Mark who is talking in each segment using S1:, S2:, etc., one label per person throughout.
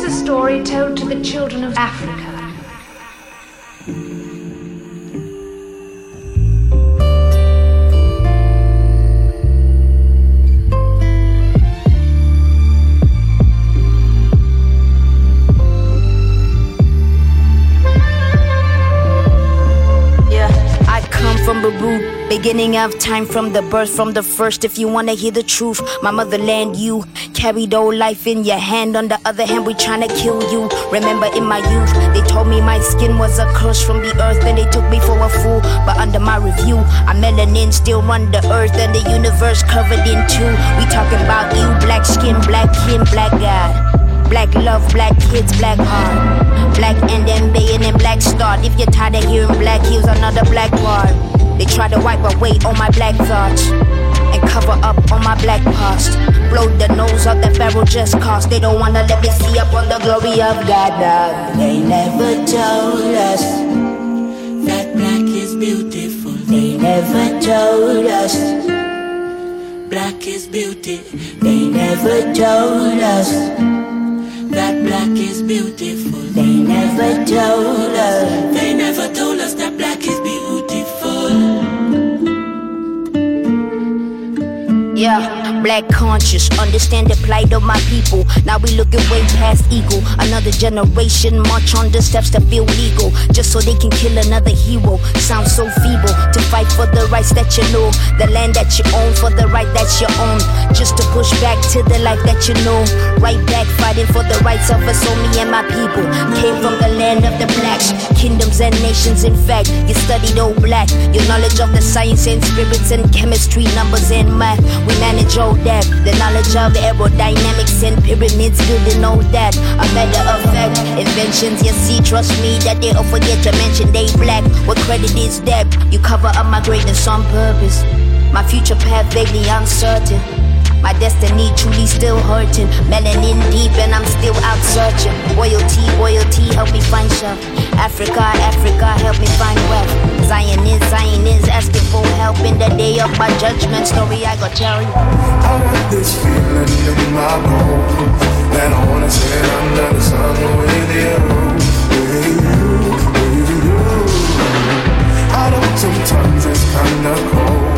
S1: was a story told to the children of Africa.
S2: Beginning of time from the birth, from the first. If you wanna hear the truth, my motherland, you carried old life in your hand. On the other hand, we tryna kill you. Remember in my youth, they told me my skin was a curse from the earth, and they took me for a fool. But under my review, I'm melanin still run the earth and the universe covered in two. We talking about you, black skin, black kin, black God. Black love, black kids, black heart. Black and and black start. If you're tired of hearing black, here's another black part. They try to wipe away all my black thoughts and cover up on my black past. Blow the nose of the pharaoh just cause they don't wanna let me see up on the glory of God. Dog. They never told us that black is beautiful. They never told us black is beauty. They never told us that black is beautiful. They never told us. Yeah, black conscious, understand the plight of my people. Now we looking way past ego. Another generation march on the steps to feel legal, just so they can kill another hero. Sounds so feeble to fight for the rights that you know, the land that you own, for the right that you own. Just to push back to the life that you know. Right back fighting for the rights of us, only and my people. Came from the land of the blacks, kingdoms and nations. In fact, you studied all black, your knowledge of the science and spirits and chemistry, numbers and math. We manage all that. The knowledge of aerodynamics and pyramids, building know that. A matter of fact, inventions, you see, trust me, that they all forget to mention they black. What credit is that? You cover up my greatness on purpose. My future path vaguely uncertain. My destiny truly still hurting. Melanin deep and I'm still out searching. Royalty, royalty, help me find shelf. Africa, Africa, help me find wealth. Zion is, Zion is asking for help in the day of my judgment. Story I got tell.
S3: I got this feeling in my bones that I wanna sit under the sun with you, with you, with you. I know sometimes it's kinda cold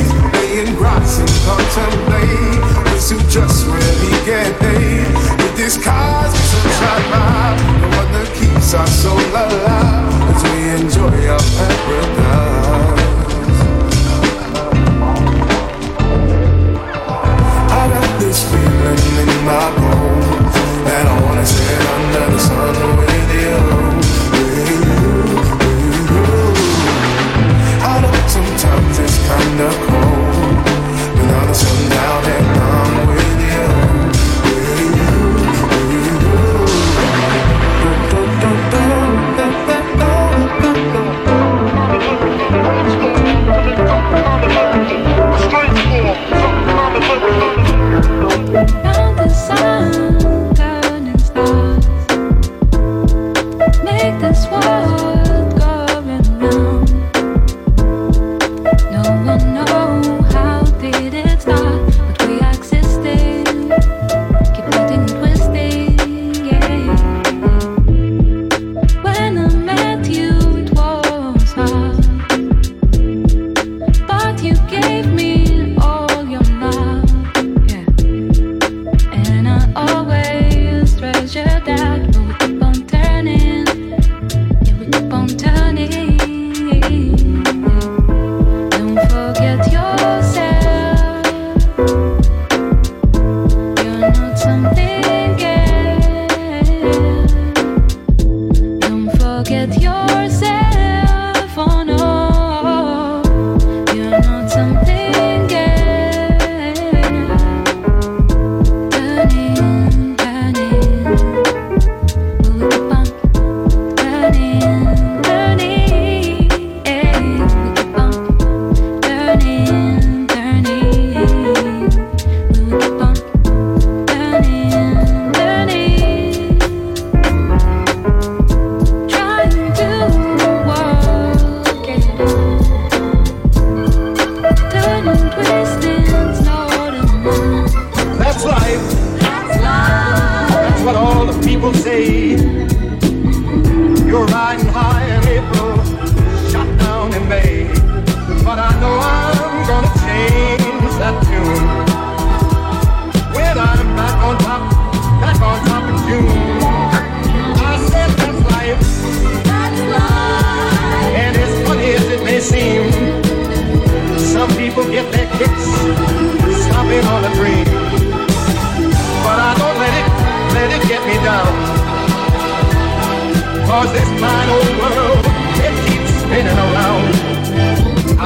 S3: laying grass and contemplate. This is just where we get paid. With this and sunshine vibe, the one that keeps our soul alive as we enjoy our paradise.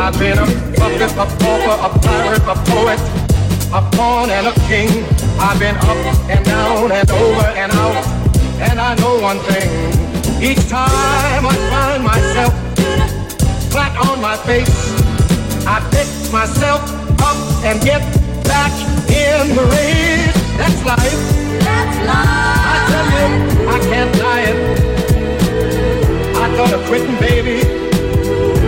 S4: I've been a puppet, a pauper, a pirate, a poet, a pawn and a king. I've been up and down and over and out. And I know one thing. Each time I find myself flat on my face, I pick myself up and get back in the race. That's life.
S5: That's life.
S4: I tell you, I can't deny it. I thought of quitting, baby,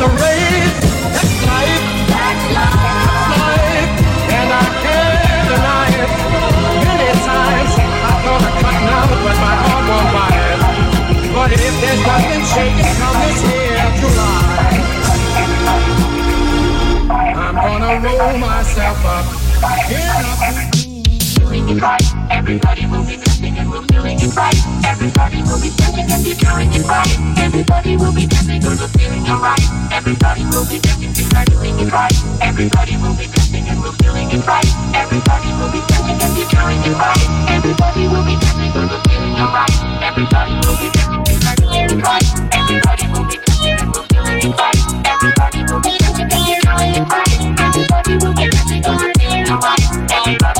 S4: the race. That's life,
S5: That's life.
S4: that's life, and I can't deny it. Many times I thought of cutting out, but my heart won't buy it. But if there's nothing shaking come this here July, I'm gonna roll myself up
S6: feeling it right. Everybody will be dancing and be feeling it right. Everybody will be dancing and we're feeling alright. Everybody will be dancing and we're feeling it right. Everybody will be dancing and we're feeling it right. Everybody will be dancing and be feeling it right. Everybody will be dancing and we're feeling alright. Everybody will be dancing and we're feeling it right. Everybody will be dancing and we're feeling it right. Everybody will be dancing and we're feeling it right. Everybody will be dancing and we're feeling alright. Everybody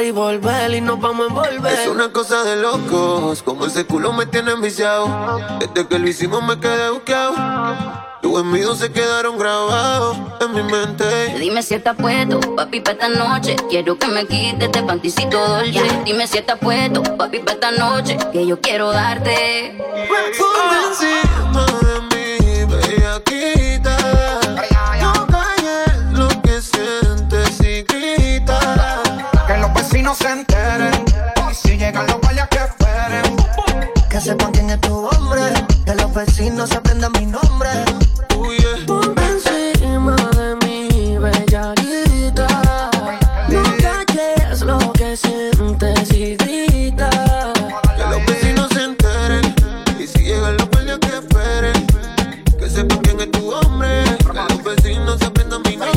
S7: Y
S8: volver y nos vamos a envolver.
S9: Es una cosa de locos, como ese culo me tiene enviciado. Desde que lo hicimos me quedé buqueado. Tus envidios se quedaron grabados en mi mente.
S10: Dime si estás puesto, papi, para esta noche. Quiero que me quites este panticito dolce. Dime si estás puesto, papi, para esta noche. Que yo quiero darte.
S11: Los vecinos se enteren. Y si llegan los guayas que esperen.
S12: Que sepan quién es tu hombre. Que los vecinos aprendan mi nombre.
S8: Ponte encima de mí, bellaquita. No calles lo que sientes y grita.
S9: Que los vecinos se enteren. Y si llegan los guardias que esperen. Que sepan quién es tu hombre. Que los vecinos se aprendan mi nombre.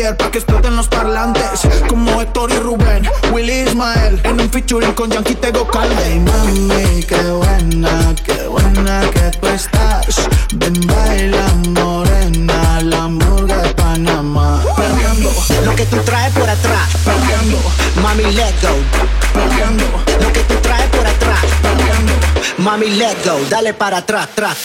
S13: Ayer, pa' que exploten los parlantes. Como Héctor y Rubén, Willy Ismael, en un featuring con Yankee Tego Calde.
S12: Ay, mami, qué buena, qué buena que tú estás. Ven, baila, morena, la murga de Panamá.
S14: Perreando, lo que tú traes por atrás.
S13: Perreando,
S14: Mami, let go.
S13: perreando,
S14: Lo que tú traes por atrás.
S13: perreando.
S14: Mami, let go. Dale para atrás, atrás.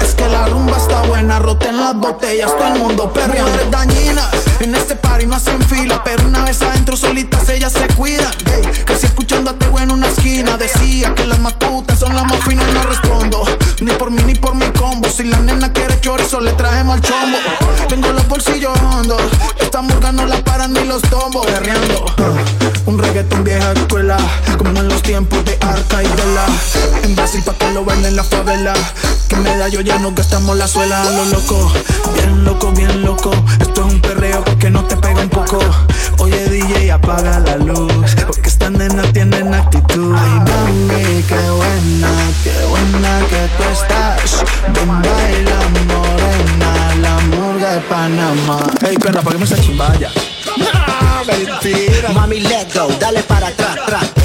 S13: Es que la rumba está buena, roten las botellas, todo el mundo perreando. Mujeres dañinas, en este party no hacen fila, pero una vez adentro solitas ellas se cuidan. Casi escuchando a en una esquina, decía que las más putas son las más finas no respondo. Ni por mí ni por mi combo, si la nena quiere chorizo le trajemos al chombo. Tengo los bolsillos hondos, esta murga no la paran ni los tombos. Perreando, un reggaetón vieja escuela, como en los tiempos de Arca y de la. En Brasil pa' que lo bailen en la favela. Que me da yo ya no gastamos la suela lo loco. Bien loco, bien loco. Esto es un perreo que no te pega un poco. Oye DJ, apaga la luz. Porque estas nenas tienen actitud.
S12: Ay, mami, qué buena, qué buena que tú estás. Ven, baila, morena, la murga de Panamá.
S13: Ey, perra, paguemos esa chimbaya.
S14: Mami, let go. Dale para atrás.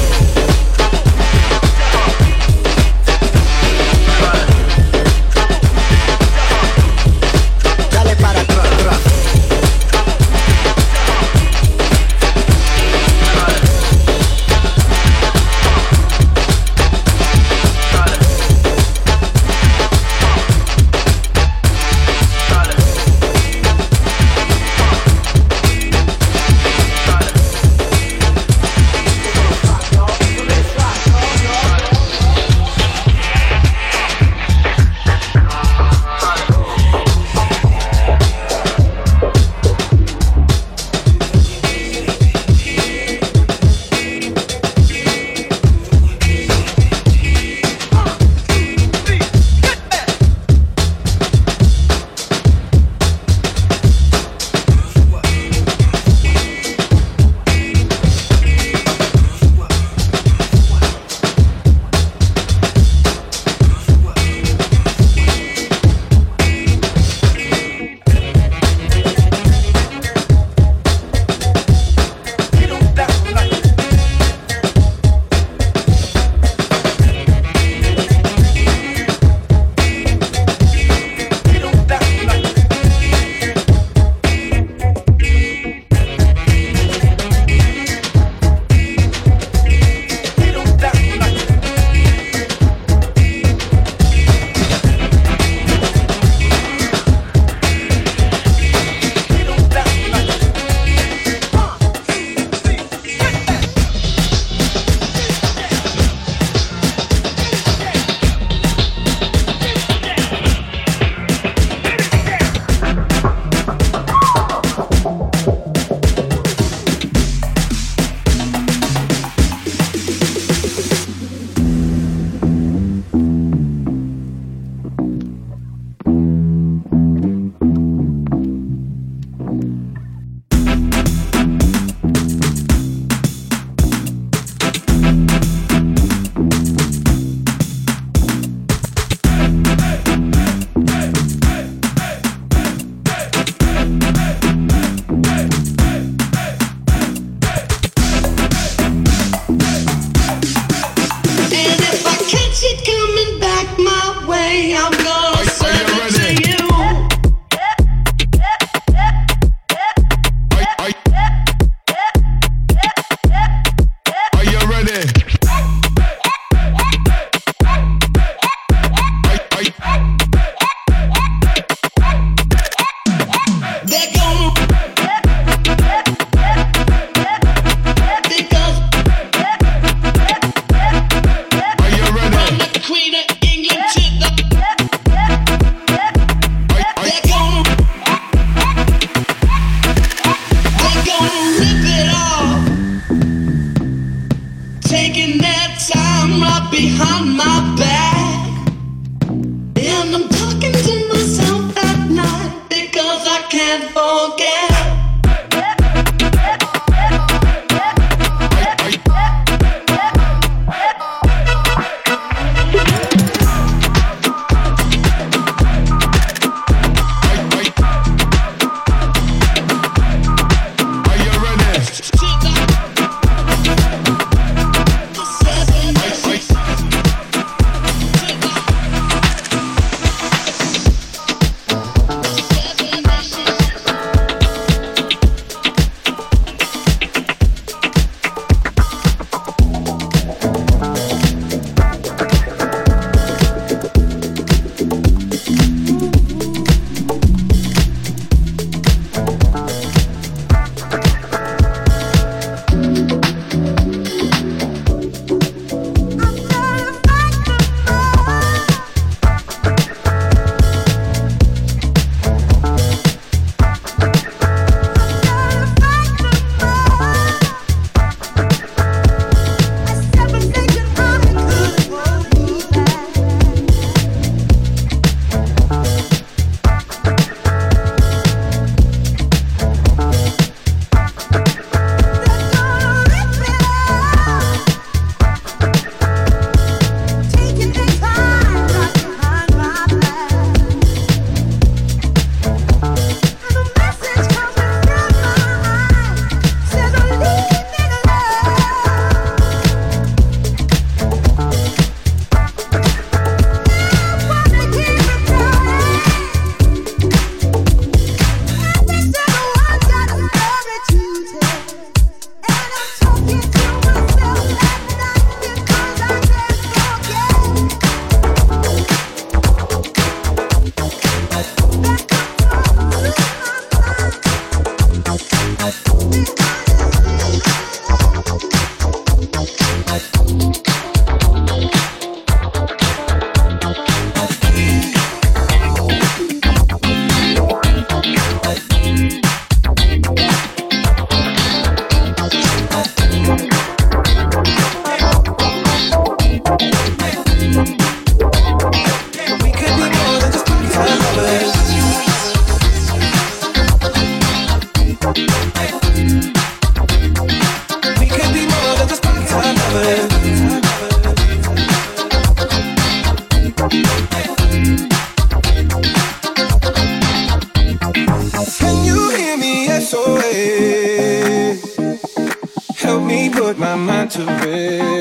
S15: To
S16: rest.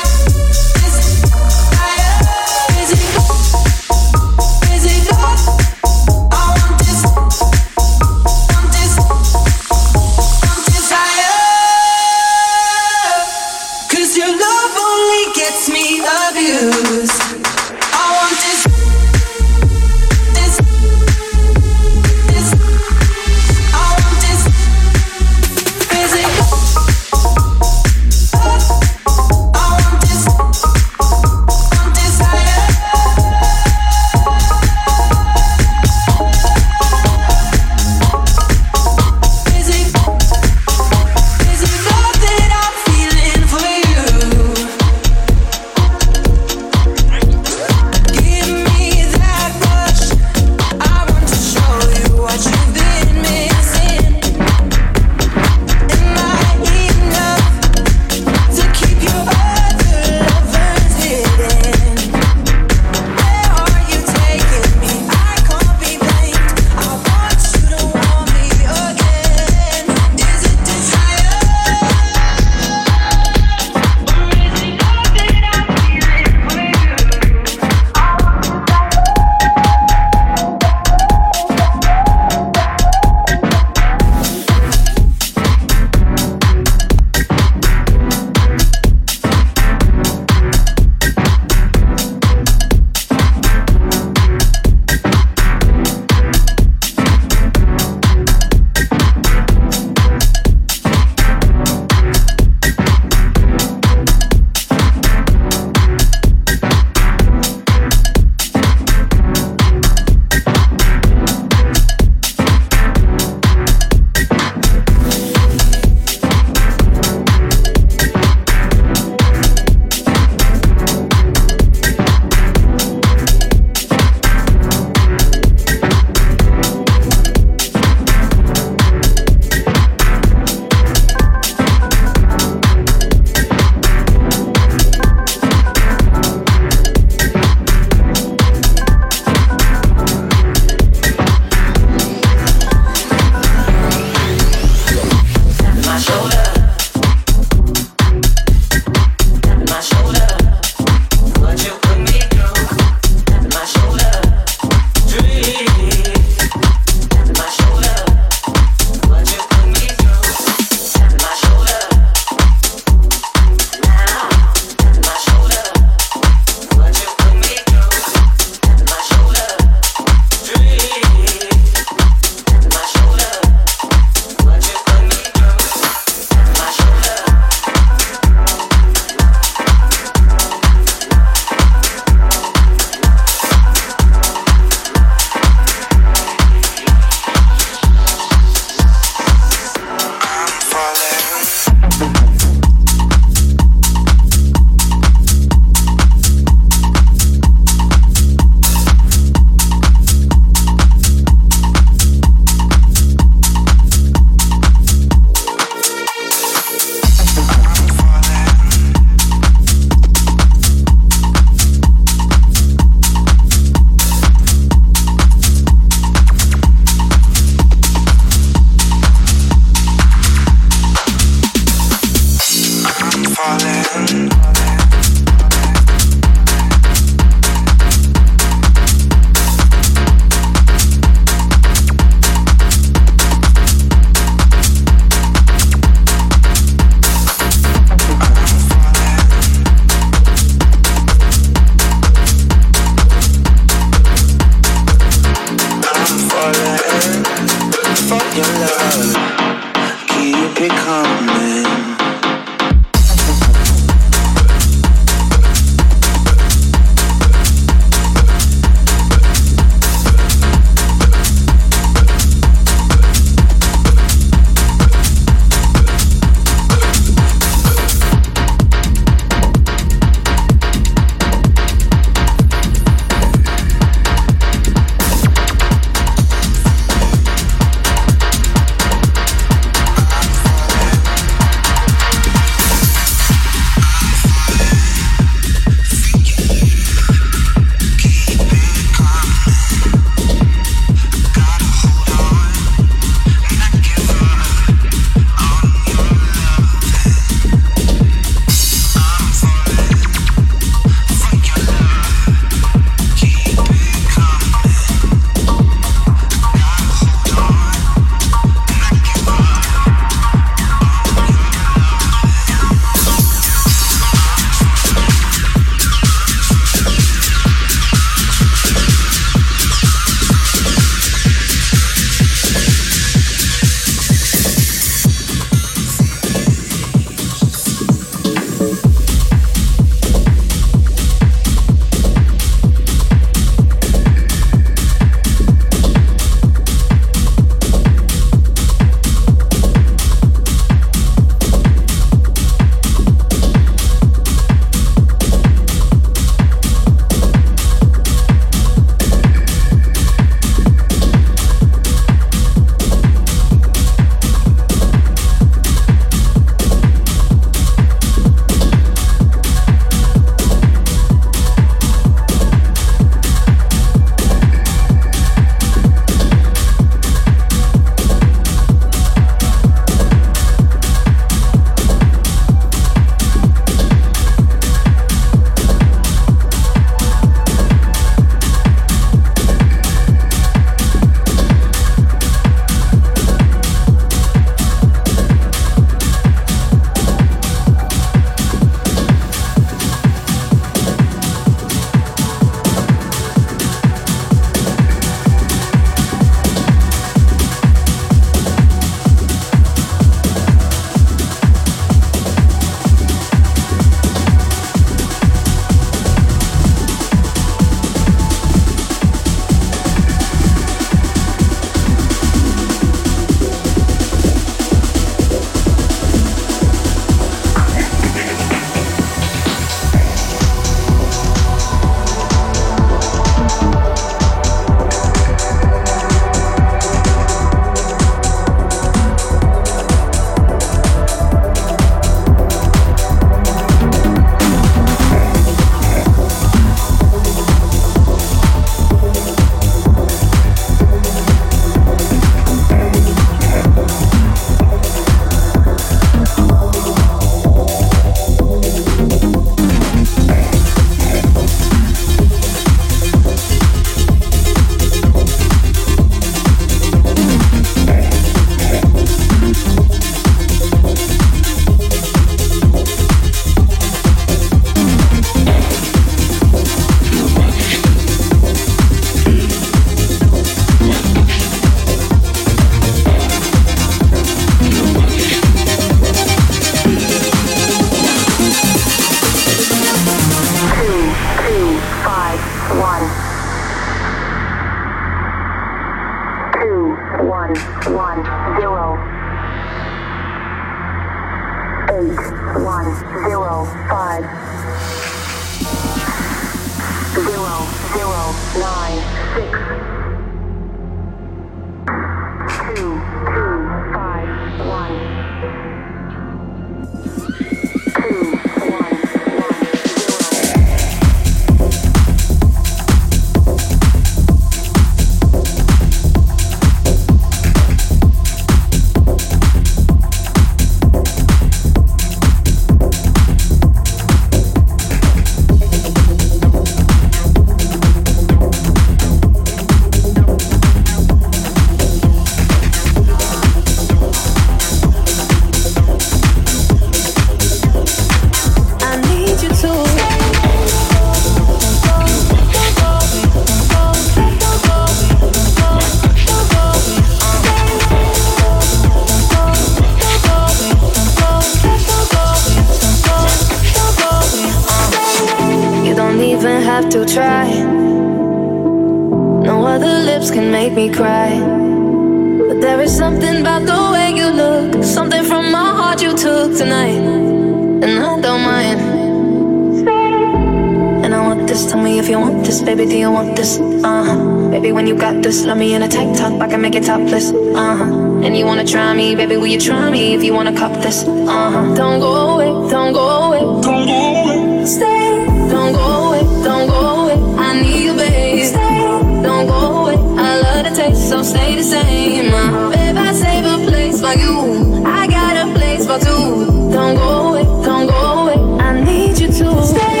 S15: Wanna try me, baby? Will you try me if you wanna cop this? Uh huh. Don't go away, don't go away, don't go away. Stay. Don't go away, don't go away. I need you, babe. Stay. Don't go away. I love the taste, so stay the same. Uh, babe, I save a place for you. I got a place for two. Don't go away, don't go away. I need you to stay.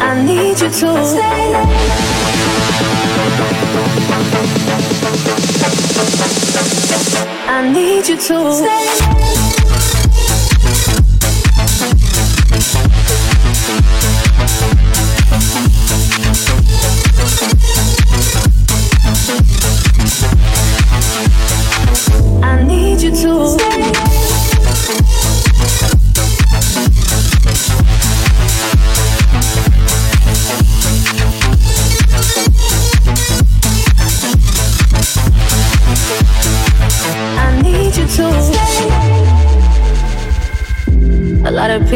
S15: I need you to stay. I need you to stay.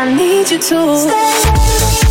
S15: I need you to stay.